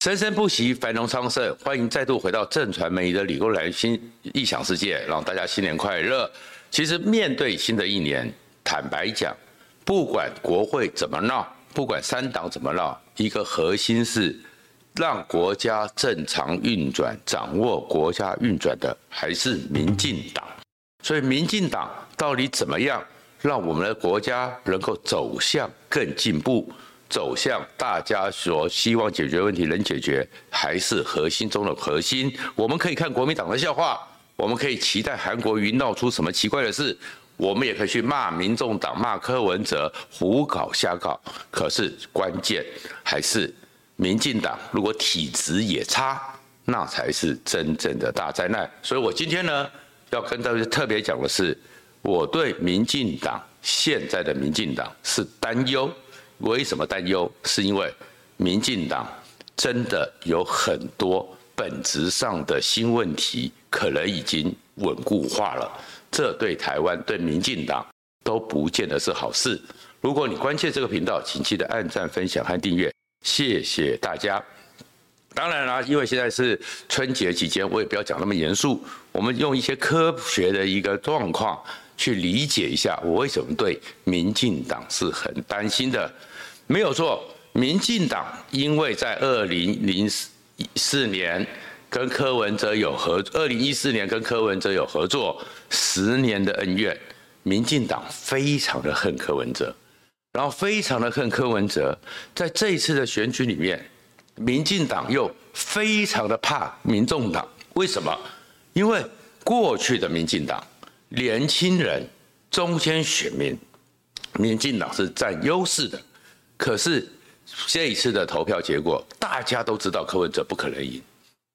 生生不息，繁荣昌盛。欢迎再度回到正传媒的理工男新异想世界，让大家新年快乐。其实面对新的一年，坦白讲，不管国会怎么闹，不管三党怎么闹，一个核心是让国家正常运转，掌握国家运转的还是民进党。所以，民进党到底怎么样让我们的国家能够走向更进步，走向大家所希望解决问题能解决，还是核心中的核心？我们可以看国民党的笑话，我们可以期待韩国瑜闹出什么奇怪的事，我们也可以去骂民众党、骂柯文哲胡搞瞎搞。可是关键还是民进党，如果体质也差，那才是真正的大灾难。所以我今天呢，要跟大家特别讲的是，我对民进党现在的民进党是担忧。为什么担忧？是因为民进党真的有很多本质上的新问题，可能已经稳固化了。这对台湾、对民进党都不见得是好事。如果你关切这个频道，请记得按赞、分享和订阅，谢谢大家。当然啦，因为现在是春节期间，我也不要讲那么严肃。我们用一些科学的一个状况去理解一下，我为什么对民进党是很担心的。没有错，民进党因为在二零零四年跟柯文哲有合，二零一四年跟柯文哲有合作，十年的恩怨，民进党非常的恨柯文哲，然后非常的恨柯文哲，在这一次的选举里面。民进党又非常的怕民众党，为什么？因为过去的民进党年轻人、中间选民，民进党是占优势的。可是这一次的投票结果，大家都知道柯文哲不可能赢，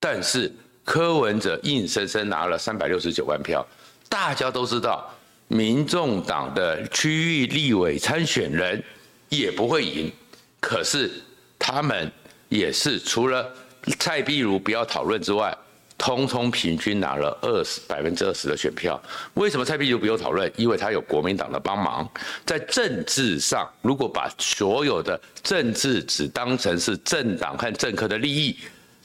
但是柯文哲硬生生拿了三百六十九万票，大家都知道，民众党的区域立委参选人也不会赢，可是他们。也是除了蔡壁如不要讨论之外，通通平均拿了二十百分之二十的选票。为什么蔡壁如不用讨论？因为他有国民党的帮忙。在政治上，如果把所有的政治只当成是政党和政客的利益，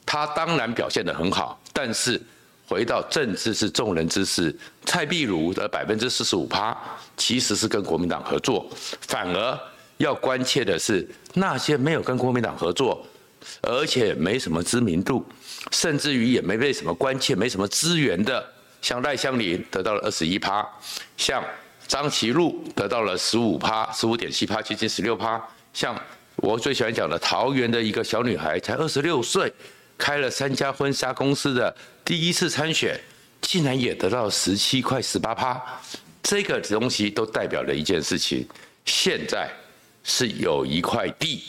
他当然表现得很好。但是回到政治是众人之事，蔡壁如的百分之四十五趴其实是跟国民党合作，反而要关切的是那些没有跟国民党合作。而且没什么知名度，甚至于也没被什么关切，没什么资源的，像赖香伶得到了二十一趴，像张其禄得到了十五趴，十五点七趴，接近十六趴，像我最喜欢讲的桃园的一个小女孩，才二十六岁，开了三家婚纱公司的第一次参选，竟然也得到十七块十八趴，这个东西都代表了一件事情，现在是有一块地，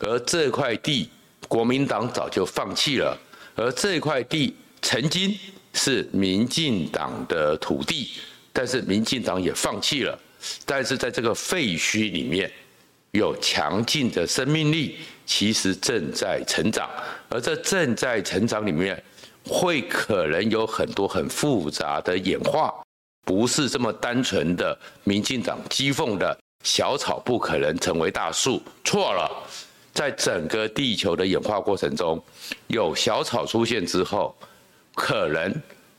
而这块地。国民党早就放弃了，而这块地曾经是民进党的土地，但是民进党也放弃了。但是在这个废墟里面，有强劲的生命力，其实正在成长。而这正在成长里面，会可能有很多很复杂的演化，不是这么单纯的民进党讥讽的小草不可能成为大树，错了。在整个地球的演化过程中，有小草出现之后，可能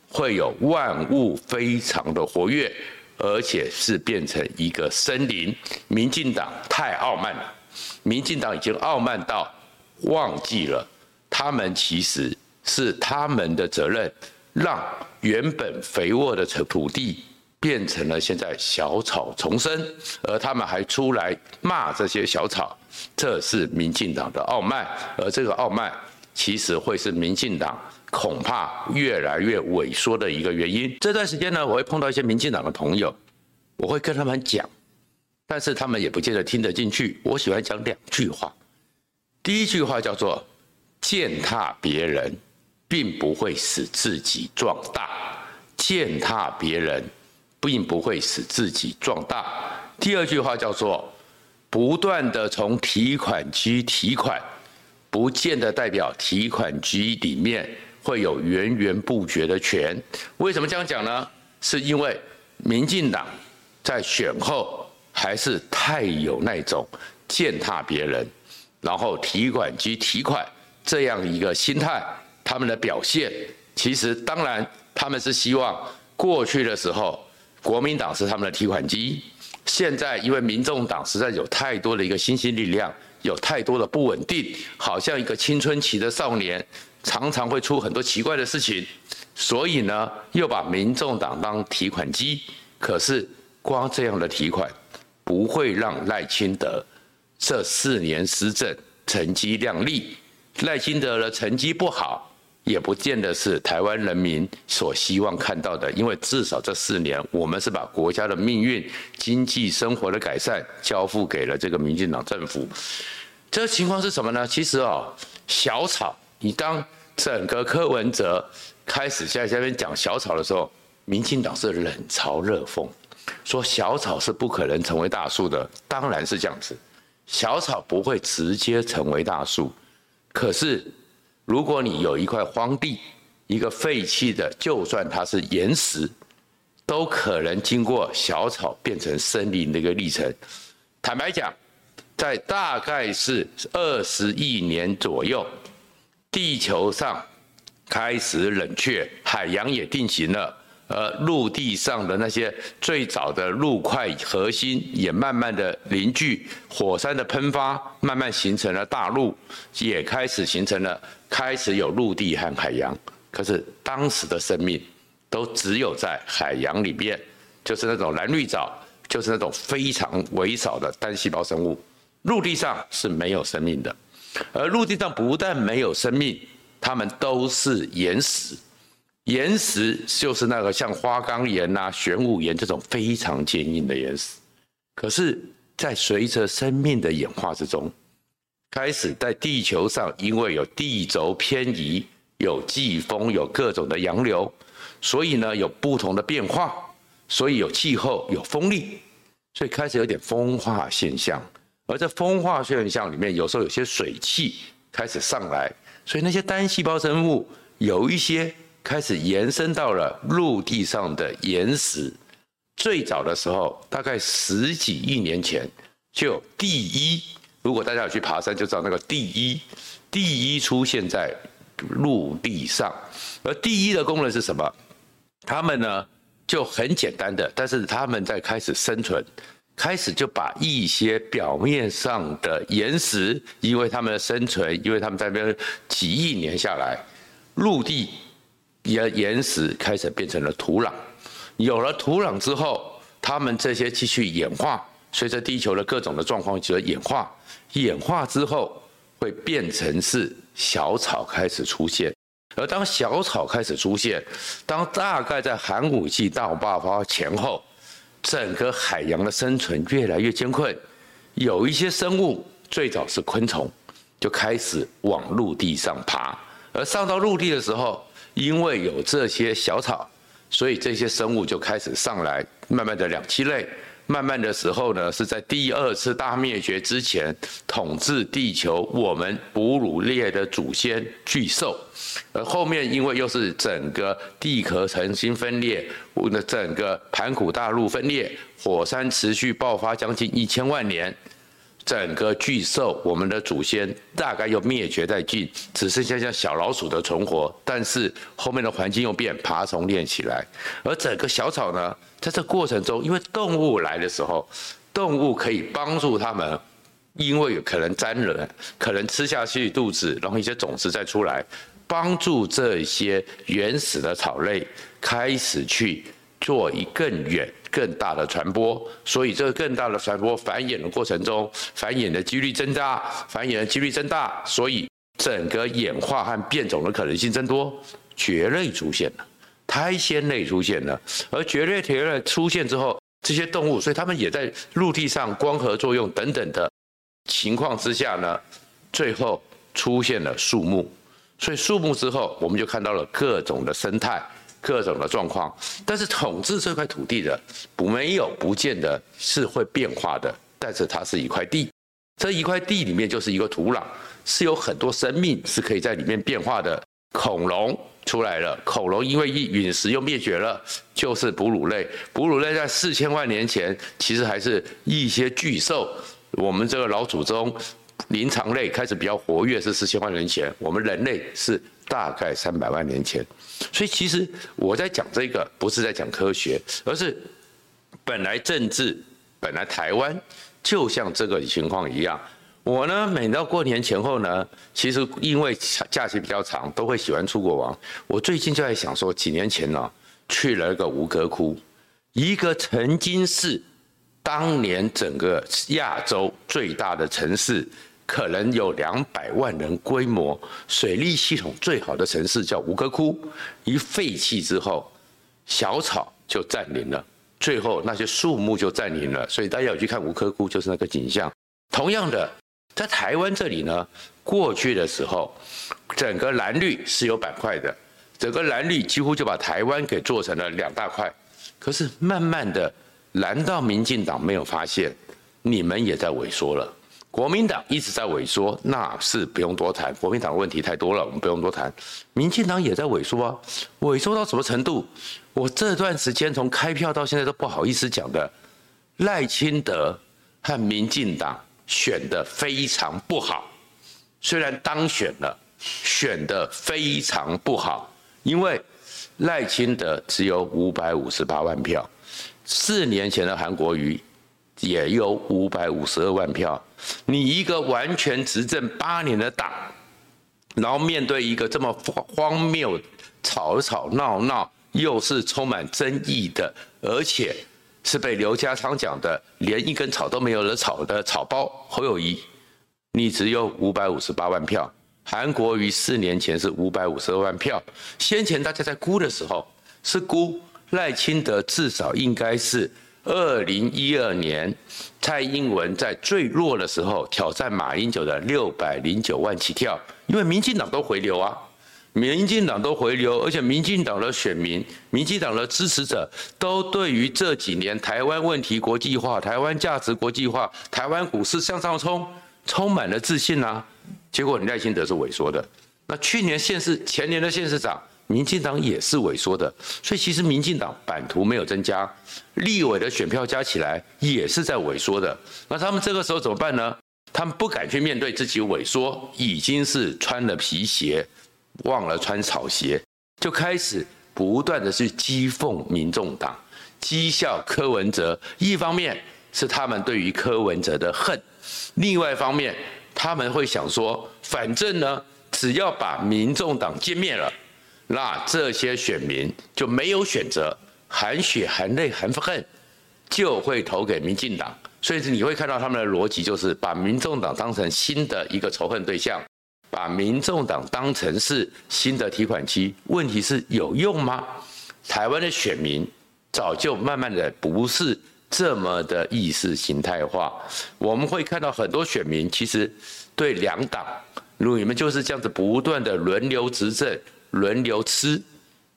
会有万物非常的活跃，而且是变成一个森林。民进党太傲慢了，民进党已经傲慢到忘记了，他们其实是他们的责任，让原本肥沃的土地变成了现在小草丛生，而他们还出来骂这些小草。这是民进党的傲慢，而这个傲慢其实会是民进党恐怕越来越萎缩的一个原因。这段时间呢，我会碰到一些民进党的朋友，我会跟他们讲，但是他们也不见得听得进去。我喜欢讲两句话，第一句话叫做“践踏别人，并不会使自己壮大；践踏别人，并不会使自己壮大。”第二句话叫做。不断的从提款机提款，不见得代表提款机里面会有源源不绝的钱。为什么这样讲呢？是因为民进党在选后还是太有那种践踏别人，然后提款机提款这样一个心态，他们的表现，其实当然他们是希望过去的时候，国民党是他们的提款机，现在因为民众党实在有太多的一个新兴力量，有太多的不稳定，好像一个青春期的少年，常常会出很多奇怪的事情，所以呢，又把民众党当提款机。可是光这样的提款，不会让赖清德这四年施政成绩亮丽。赖清德的成绩不好，也不见得是台湾人民所希望看到的。因为至少这四年，我们是把国家的命运、经济生活的改善交付给了这个民进党政府。这个情况是什么呢？其实哦，小草，你当整个柯文哲开始在下面讲小草的时候，民进党是冷嘲热讽，说小草是不可能成为大树的。当然是这样子，小草不会直接成为大树。可是，如果你有一块荒地，一个废弃的，就算它是岩石，都可能经过小草变成森林的一个历程。坦白讲，在大概是二十亿年左右，地球上开始冷却，海洋也定型了。呃，陆地上的那些最早的陆块核心也慢慢的凝聚，火山的喷发慢慢形成了大陆，也开始形成了，开始有陆地和海洋。可是当时的生命都只有在海洋里面，就是那种蓝绿藻，就是那种非常微小的单细胞生物。陆地上是没有生命的，而陆地上不但没有生命，它们都是岩石。岩石就是那个像花岗岩呐、玄武岩这种非常坚硬的岩石，可是，在随着生命的演化之中，开始在地球上，因为有地轴偏移、有季风、有各种的洋流，所以呢有不同的变化，所以有气候、有风力，所以开始有点风化现象。而在风化现象里面，有时候有些水汽开始上来，所以那些单细胞生物有一些。开始延伸到了陆地上的岩石。最早的时候，大概十几亿年前就有地衣。如果大家有去爬山，就知道那个地衣。地衣出现在陆地上，而地衣的功能是什么？它们呢就很简单的，但是他们在开始生存，开始就把一些表面上的岩石，因为它们的生存，因为它们在那边几亿年下来，陆地。岩岩石开始变成了土壤，有了土壤之后，它们这些继续演化，随着地球的各种的状况就演化，演化之后会变成是小草开始出现，而当小草开始出现，当大概在寒武纪大爆发前后，整个海洋的生存越来越艰困，有一些生物最早是昆虫，就开始往陆地上爬，而上到陆地的时候。因为有这些小草，所以这些生物就开始上来，慢慢的两栖类，慢慢的时候呢，是在第二次大灭绝之前统治地球，我们哺乳类的祖先巨兽，而后面因为又是整个地壳重新分裂，我们的整个盘古大陆分裂，火山持续爆发将近一千万年。整个巨兽，我们的祖先大概又灭绝殆尽，只剩下像小老鼠的存活。但是后面的环境又变，爬虫练起来。而整个小草呢，在这过程中，因为动物来的时候，动物可以帮助他们，因为可能沾人，可能吃下去肚子，然后一些种子再出来，帮助这些原始的草类开始去做一更远。更大的传播，所以这个更大的传播繁衍的过程中，繁衍的几率增大，繁衍的几率增大，所以整个演化和变种的可能性增多，蕨类出现了，苔藓类出现了，而蕨类、蕨类出现之后，这些动物，所以它们也在陆地上光合作用等等的情况之下呢，最后出现了树木，所以树木之后，我们就看到了各种的生态。各种的状况，但是统治这块土地的不没有不见得是会变化的，但是它是一块地，这一块地里面就是一个土壤，是有很多生命是可以在里面变化的。恐龙出来了，恐龙因为一陨石又灭绝了，就是哺乳类。哺乳类在四千万年前其实还是一些巨兽，我们这个老祖宗灵长类开始比较活跃是四千万年前，我们人类是大概三百万年前。所以其实我在讲这个不是在讲科学，而是本来政治本来台湾就像这个情况一样。我呢，每到过年前后呢，其实因为假期比较长，都会喜欢出国玩。我最近就在想说，几年前呢，去了一个吴哥窟，一个曾经是当年整个亚洲最大的城市，可能有两百万人规模，水利系统最好的城市叫吴哥窟，一废弃之后，小草就占领了，最后那些树木就占领了，所以大家有去看吴哥窟，就是那个景象。同样的。在台湾这里呢，过去的时候，整个蓝绿是有板块的，整个蓝绿几乎就把台湾给做成了两大块。可是慢慢的，难道民进党没有发现，你们也在萎缩了？国民党一直在萎缩，那是不用多谈，国民党问题太多了，我们不用多谈。民进党也在萎缩啊，萎缩到什么程度？我这段时间从开票到现在都不好意思讲的，赖清德和民进党。选得非常不好，虽然当选了，选得非常不好，因为赖清德只有五百五十八万票，四年前的韩国瑜也有五百五十二万票，你一个完全执政八年的党，然后面对一个这么荒谬、吵吵闹闹，又是充满争议的，而且。是被刘家昌讲的，连一根草都没有的草的草包侯友谊，你只有五百五十八万票，韩国瑜四年前是五百五十二万票，先前大家在估的时候是估赖清德至少应该是二零一二年蔡英文在最弱的时候挑战马英九的六百零九万起跳，因为民进党都回流啊。民进党都回流，而且民进党的选民、民进党的支持者都对于这几年台湾问题国际化、台湾价值国际化、台湾股市向上冲，充满了自信啊。结果你赖清德是萎缩的，那去年县市、前年的县市长，民进党也是萎缩的。所以其实民进党版图没有增加，立委的选票加起来也是在萎缩的。那他们这个时候怎么办呢？他们不敢去面对自己萎缩，已经是穿了皮鞋。忘了穿草鞋，就开始不断的去讥讽民众党，讥笑柯文哲。一方面是他们对于柯文哲的恨，另外一方面他们会想说，反正呢，只要把民众党歼灭了，那这些选民就没有选择，含血含泪含恨，就会投给民进党。所以你会看到他们的逻辑就是把民众党当成新的一个仇恨对象。把民众党当成是新的提款机，问题是有用吗？台湾的选民早就慢慢的不是这么的意识形态化，我们会看到很多选民其实对两党，如果你们就是这样子不断的轮流执政、轮流吃，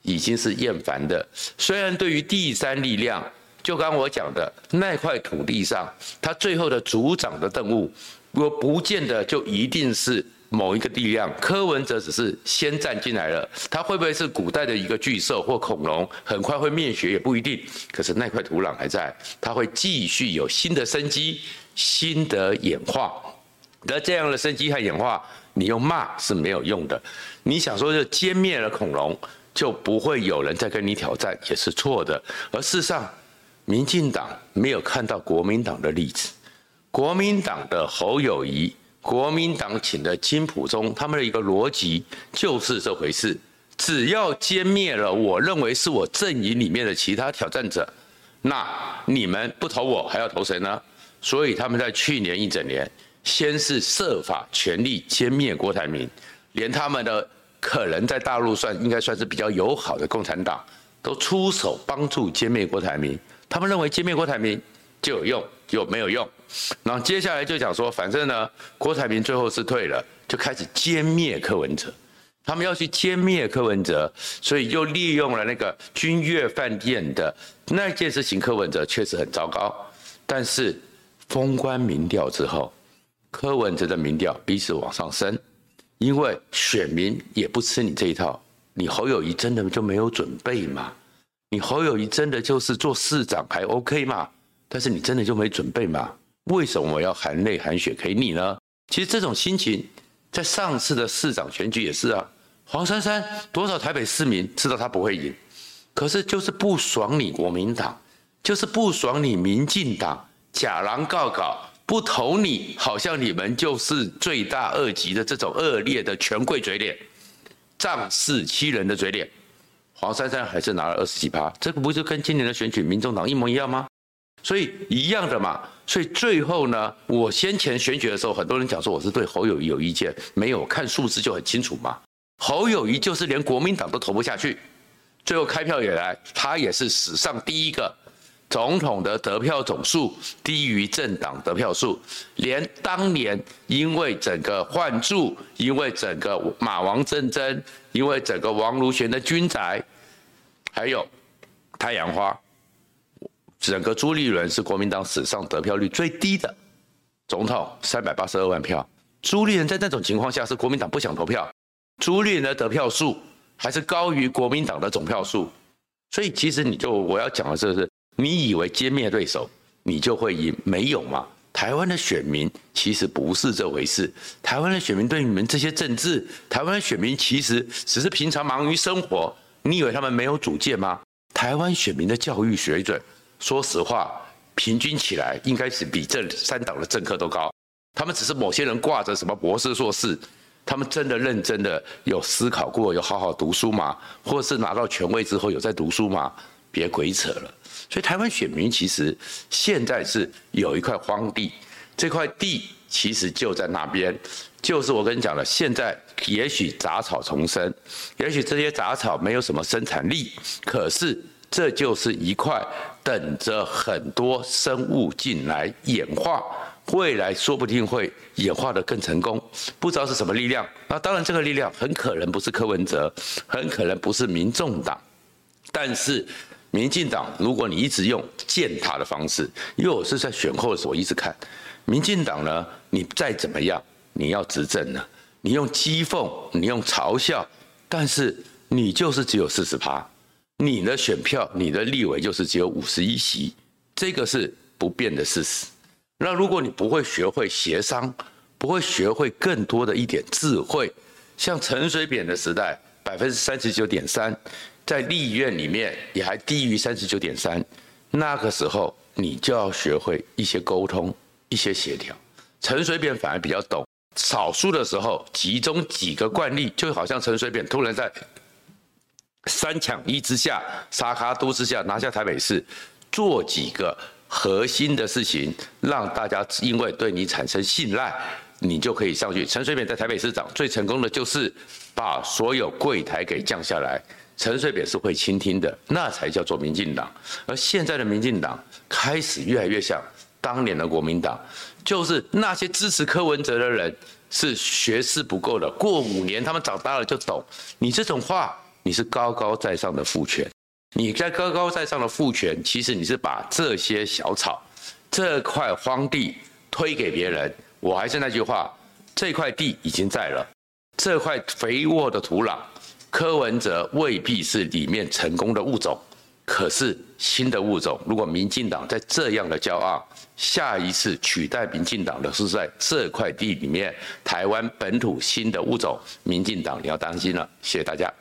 已经是厌烦的。虽然对于第三力量，就刚我讲的那块土地上，他最后的主长的任务，我不见得就一定是。某一个力量，柯文哲只是先站进来了，他会不会是古代的一个巨兽或恐龙，很快会灭绝也不一定。可是那块土壤还在，他会继续有新的生机、新的演化。那这样的生机和演化，你用骂是没有用的。你想说就歼灭了恐龙，就不会有人再跟你挑战，也是错的。而事实上，民进党没有看到国民党的例子，国民党的侯友谊。国民党请的金溥中，他们的一个逻辑就是这回事：只要歼灭了我认为是我阵营里面的其他挑战者，那你们不投我还要投谁呢？所以他们在去年一整年，先是设法全力歼灭郭台铭，连他们的可能在大陆算应该算是比较友好的共产党，都出手帮助歼灭郭台铭。他们认为歼灭郭台铭就有用，就没有用。然后接下来就讲说，反正呢，郭台铭最后是退了，就开始歼灭柯文哲。他们要去歼灭柯文哲，所以又利用了那个君悦饭店的那件事情。柯文哲确实很糟糕，但是封关民调之后，柯文哲的民调一直往上升，因为选民也不吃你这一套。你侯友谊真的就没有准备吗？你侯友谊真的就是做市长还 OK 吗？但是你真的就没准备吗？为什么我要含泪含血给你呢？其实这种心情，在上次的市长选举也是啊。黄珊珊多少台北市民知道他不会赢，可是就是不爽你国民党，就是不爽你民进党，假狼告告，不投你，好像你们就是罪大恶极的这种恶劣的权贵嘴脸，仗势欺人的嘴脸。黄珊珊还是拿了二十几趴，这个不就跟今年的选举民众党一模一样吗？所以一样的嘛。所以最后呢，我先前选举的时候，很多人讲说我是对侯友谊有意见，没有看数字就很清楚嘛。侯友谊就是连国民党都投不下去，最后开票以来，他也是史上第一个总统的得票总数低于政党得票数，连当年因为整个换柱，因为整个马王政争，因为整个王如玄的军宅，还有太阳花，整个朱立伦是国民党史上得票率最低的总统，三百八十二万票。朱立伦在那种情况下是国民党不想投票。朱立伦的得票数还是高于国民党的总票数，所以其实你就我要讲的就是，你以为歼灭对手你就会赢？没有嘛？台湾的选民其实不是这回事。台湾的选民对你们这些政治，台湾的选民其实只是平常忙于生活。你以为他们没有主见吗？台湾选民的教育水准，说实话，平均起来应该是比这三党的政客都高。他们只是某些人挂着什么博士、硕士。他们真的认真的有思考过，有好好读书吗？或是拿到权位之后有在读书吗？别鬼扯了。所以台湾选民其实现在是有一块荒地，这块地其实就在那边，就是我跟你讲的，现在也许杂草丛生，也许这些杂草没有什么生产力，可是这就是一块等着很多生物进来演化。未来说不定会演化得更成功，不知道是什么力量。那当然，这个力量很可能不是柯文哲，很可能不是民众党。但是，民进党，如果你一直用践踏的方式，因为我是在选后的时候一直看，民进党呢，你再怎么样，你要执政呢，你用讥讽，你用嘲笑，但是你就是只有四十趴，你的选票，你的立委就是只有五十一席，这个是不变的事实。那如果你不会学会协商，不会学会更多的一点智慧，像陈水扁的时代，百分之三十九点三，在立院里面也还低于三十九点三，那个时候你就要学会一些沟通，一些协调。陈水扁反而比较懂，少数的时候集中几个惯例，就好像陈水扁突然在三抢一之下，沙卡都之下拿下台北市，做几个。核心的事情，让大家因为对你产生信赖，你就可以上去。陈水扁在台北市长最成功的就是把所有柜台给降下来。陈水扁是会倾听的，那才叫做民进党。而现在的民进党开始越来越像当年的国民党，就是那些支持柯文哲的人是学识不够的，过五年他们长大了就懂。你这种话，你是高高在上的父权。你在高高在上的父权，其实你是把这些小草、这块荒地推给别人。我还是那句话，这块地已经在了，这块肥沃的土壤，柯文哲未必是里面成功的物种，可是新的物种，如果民进党在这样的骄傲，下一次取代民进党的是在这块地里面，台湾本土新的物种，民进党你要当心了。谢谢大家。